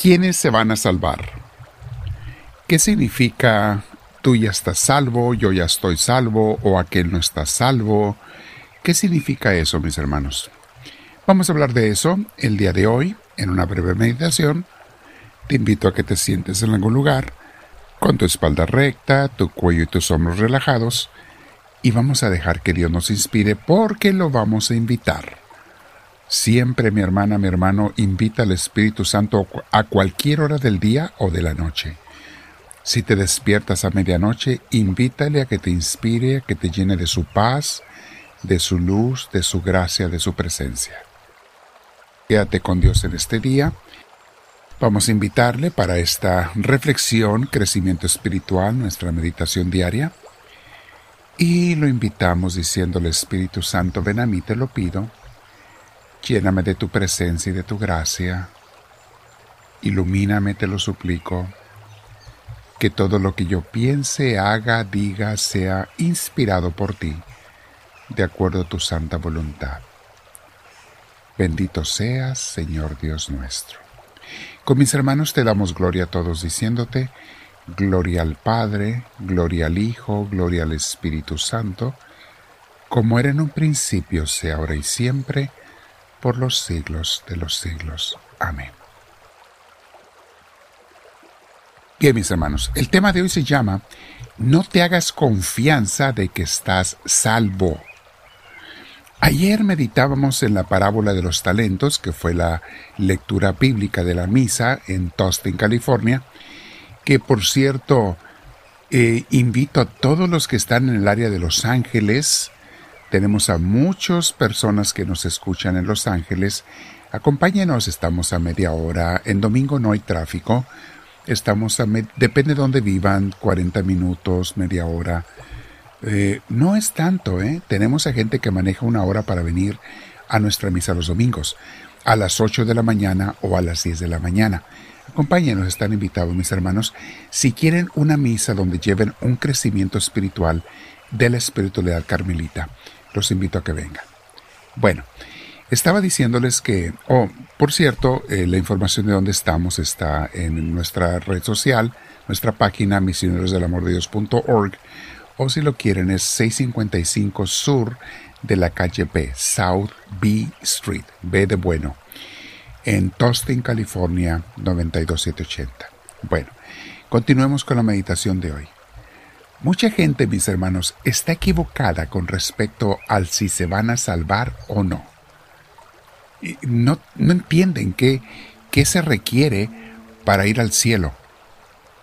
¿Quiénes se van a salvar? ¿Qué significa tú ya estás salvo, yo ya estoy salvo o aquel no está salvo? ¿Qué significa eso, mis hermanos? Vamos a hablar de eso el día de hoy en una breve meditación. Te invito a que te sientes en algún lugar con tu espalda recta, tu cuello y tus hombros relajados y vamos a dejar que Dios nos inspire porque lo vamos a invitar. Siempre mi hermana, mi hermano, invita al Espíritu Santo a cualquier hora del día o de la noche. Si te despiertas a medianoche, invítale a que te inspire, a que te llene de su paz, de su luz, de su gracia, de su presencia. Quédate con Dios en este día. Vamos a invitarle para esta reflexión, crecimiento espiritual, nuestra meditación diaria. Y lo invitamos diciéndole, Espíritu Santo, ven a mí, te lo pido Lléname de tu presencia y de tu gracia. Ilumíname, te lo suplico. Que todo lo que yo piense, haga, diga, sea inspirado por ti, de acuerdo a tu santa voluntad. Bendito seas, Señor Dios nuestro. Con mis hermanos te damos gloria a todos diciéndote, Gloria al Padre, gloria al Hijo, gloria al Espíritu Santo, como era en un principio, sea ahora y siempre, por los siglos de los siglos. Amén. Bien, mis hermanos, el tema de hoy se llama No te hagas confianza de que estás salvo. Ayer meditábamos en la parábola de los talentos, que fue la lectura bíblica de la misa en Tustin, California, que por cierto eh, invito a todos los que están en el área de Los Ángeles tenemos a muchas personas que nos escuchan en Los Ángeles. Acompáñenos, estamos a media hora. En domingo no hay tráfico. Estamos a, depende de dónde vivan, 40 minutos, media hora. Eh, no es tanto, ¿eh? Tenemos a gente que maneja una hora para venir a nuestra misa los domingos, a las 8 de la mañana o a las 10 de la mañana. Acompáñenos, están invitados mis hermanos. Si quieren una misa donde lleven un crecimiento espiritual de la espiritualidad carmelita, los invito a que vengan. Bueno, estaba diciéndoles que, oh, por cierto, eh, la información de dónde estamos está en nuestra red social, nuestra página misionerosdelamordedios.org, o si lo quieren es 655 Sur de la calle B, South B Street, B de bueno, en Tustin, California 92780. Bueno, continuemos con la meditación de hoy. Mucha gente, mis hermanos, está equivocada con respecto al si se van a salvar o no. No, no entienden qué, qué se requiere para ir al cielo.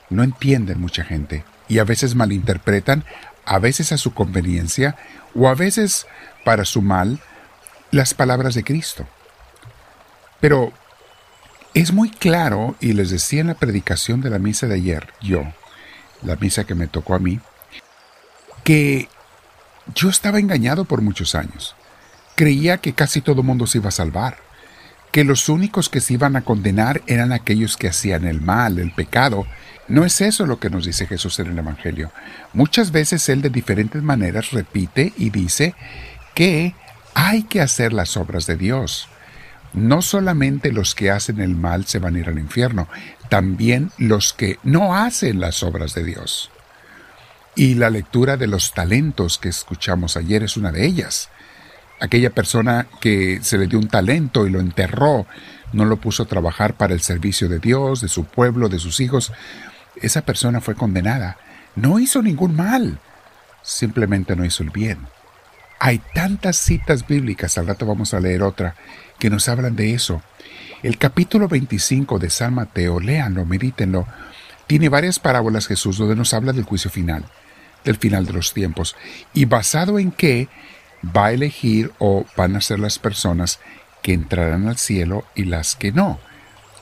No entienden mucha gente y a veces malinterpretan, a veces a su conveniencia o a veces para su mal, las palabras de Cristo. Pero es muy claro, y les decía en la predicación de la misa de ayer, yo, la misa que me tocó a mí, que yo estaba engañado por muchos años. Creía que casi todo mundo se iba a salvar, que los únicos que se iban a condenar eran aquellos que hacían el mal, el pecado. No es eso lo que nos dice Jesús en el Evangelio. Muchas veces Él de diferentes maneras repite y dice que hay que hacer las obras de Dios. No solamente los que hacen el mal se van a ir al infierno, también los que no hacen las obras de Dios. Y la lectura de los talentos que escuchamos ayer es una de ellas. Aquella persona que se le dio un talento y lo enterró, no lo puso a trabajar para el servicio de Dios, de su pueblo, de sus hijos, esa persona fue condenada. No hizo ningún mal, simplemente no hizo el bien. Hay tantas citas bíblicas, al rato vamos a leer otra, que nos hablan de eso. El capítulo 25 de San Mateo, léanlo, medítenlo, tiene varias parábolas Jesús donde nos habla del juicio final del final de los tiempos y basado en qué va a elegir o van a ser las personas que entrarán al cielo y las que no.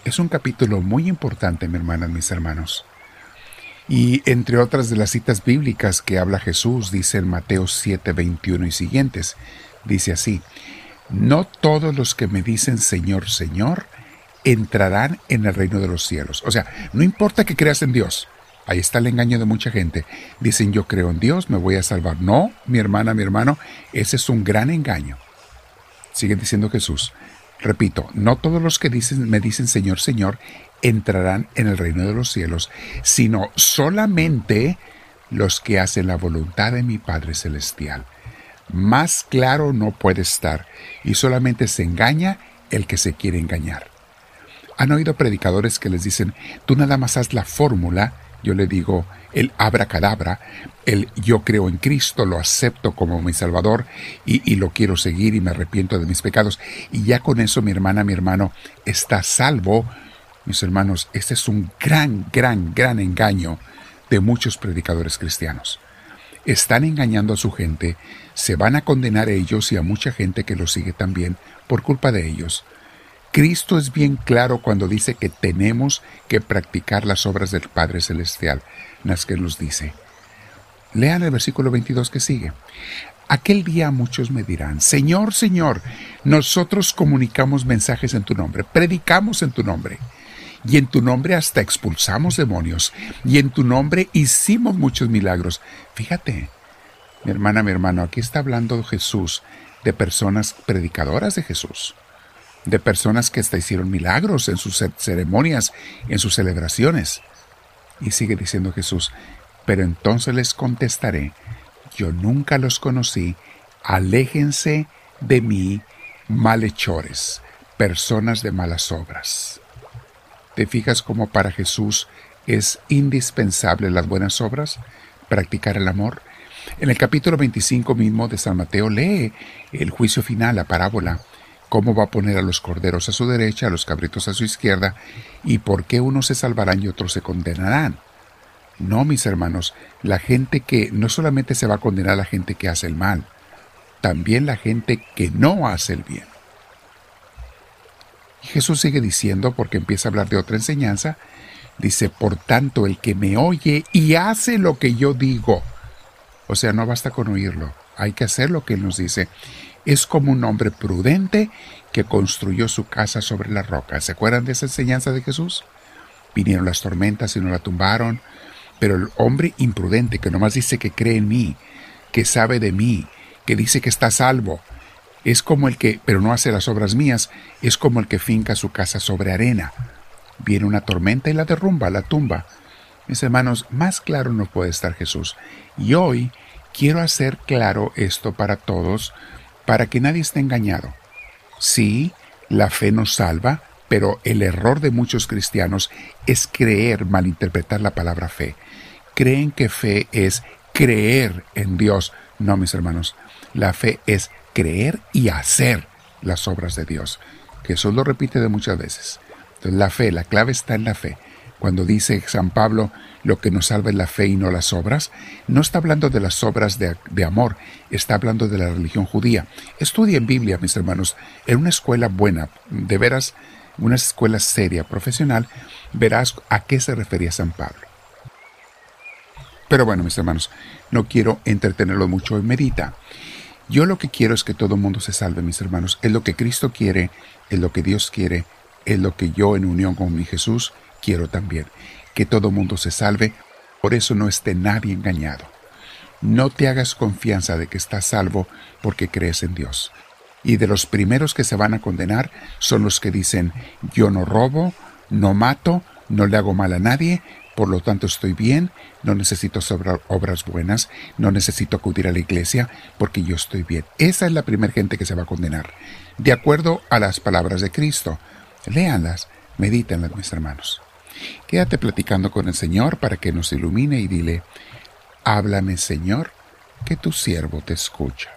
Es un capítulo muy importante, mi hermana, mis hermanos. Y entre otras de las citas bíblicas que habla Jesús, dice en Mateo 7, 21 y siguientes, dice así, No todos los que me dicen Señor, Señor, entrarán en el reino de los cielos. O sea, no importa que creas en Dios, Ahí está el engaño de mucha gente. Dicen yo creo en Dios, me voy a salvar. No, mi hermana, mi hermano, ese es un gran engaño. Sigue diciendo Jesús. Repito, no todos los que dicen, me dicen Señor, Señor, entrarán en el reino de los cielos, sino solamente los que hacen la voluntad de mi Padre Celestial. Más claro no puede estar, y solamente se engaña el que se quiere engañar. ¿Han oído predicadores que les dicen, tú nada más haz la fórmula? Yo le digo, el abracadabra, el yo creo en Cristo, lo acepto como mi Salvador y, lo quiero seguir y me arrepiento de mis pecados. Y ya con eso mi hermana, mi hermano, está salvo. Mis hermanos, este es un gran, gran, gran engaño de muchos predicadores cristianos. Están engañando a su gente, se van a condenar ellos y a mucha gente que los sigue también por culpa de ellos. Cristo es bien claro cuando dice que tenemos que practicar las obras del Padre Celestial, las que nos dice. Lean el versículo 22 que sigue. Aquel día muchos me dirán, Señor, Señor, nosotros comunicamos mensajes en tu nombre, predicamos en tu nombre, y en tu nombre hasta expulsamos demonios, y en tu nombre hicimos muchos milagros. Fíjate, mi hermana, mi hermano, aquí está hablando Jesús de personas predicadoras de Jesús de personas que hasta hicieron milagros en sus ceremonias, en sus celebraciones. Y sigue diciendo Jesús, pero entonces les contestaré, yo nunca los conocí, aléjense de mí, malhechores, personas de malas obras. ¿Te fijas cómo para Jesús es indispensable las buenas obras? Practicar el amor. En el capítulo 25 mismo de San Mateo lee el juicio final, la parábola, cómo va a poner a los corderos a su derecha, a los cabritos a su izquierda, y por qué unos se salvarán y otros se condenarán. No, mis hermanos, la gente que no solamente se va a condenar a la gente que hace el mal, también la gente que no hace el bien. Y Jesús sigue diciendo, porque empieza a hablar de otra enseñanza, dice, por tanto, el que me oye y hace lo que yo digo, o sea, no basta con oírlo, hay que hacer lo que Él nos dice es como un hombre prudente que construyó su casa sobre la roca. ¿Se acuerdan de esa enseñanza de Jesús? Vinieron las tormentas y no la tumbaron, pero el hombre imprudente que nomás dice que cree en mí, que sabe de mí, que dice que está salvo, es como el que, pero no hace las obras mías, es como el que finca su casa sobre arena. Viene una tormenta y la derrumba, la tumba. Mis hermanos, más claro no puede estar Jesús. Y hoy quiero hacer claro esto para todos, para que nadie esté engañado. Sí, la fe nos salva, pero el error de muchos cristianos es creer, malinterpretar la palabra fe. Creen que fe es creer en Dios. No, mis hermanos, la fe es creer y hacer las obras de Dios. Jesús lo repite de muchas veces. Entonces, la fe, la clave está en la fe. Cuando dice San Pablo, lo que nos salva es la fe y no las obras, no está hablando de las obras de, amor, está hablando de la religión judía. Estudien Biblia, mis hermanos, en una escuela buena, de veras, una escuela seria, profesional, verás a qué se refería San Pablo. Pero bueno, mis hermanos, no quiero entretenerlo mucho en medita. Yo lo que quiero es que todo el mundo se salve, mis hermanos. Es lo que Cristo quiere, es lo que Dios quiere, es lo que yo en unión con mi Jesús quiero también que todo mundo se salve, por eso no esté nadie engañado. No te hagas confianza de que estás salvo porque crees en Dios. Y de los primeros que se van a condenar son los que dicen, yo no robo, no mato, no le hago mal a nadie, por lo tanto estoy bien, no necesito obras buenas, no necesito acudir a la iglesia porque yo estoy bien. Esa es la primera gente que se va a condenar, de acuerdo a las palabras de Cristo. Léanlas, medítenlas, mis hermanos. Quédate platicando con el Señor para que nos ilumine y dile, háblame Señor, que tu siervo te escucha.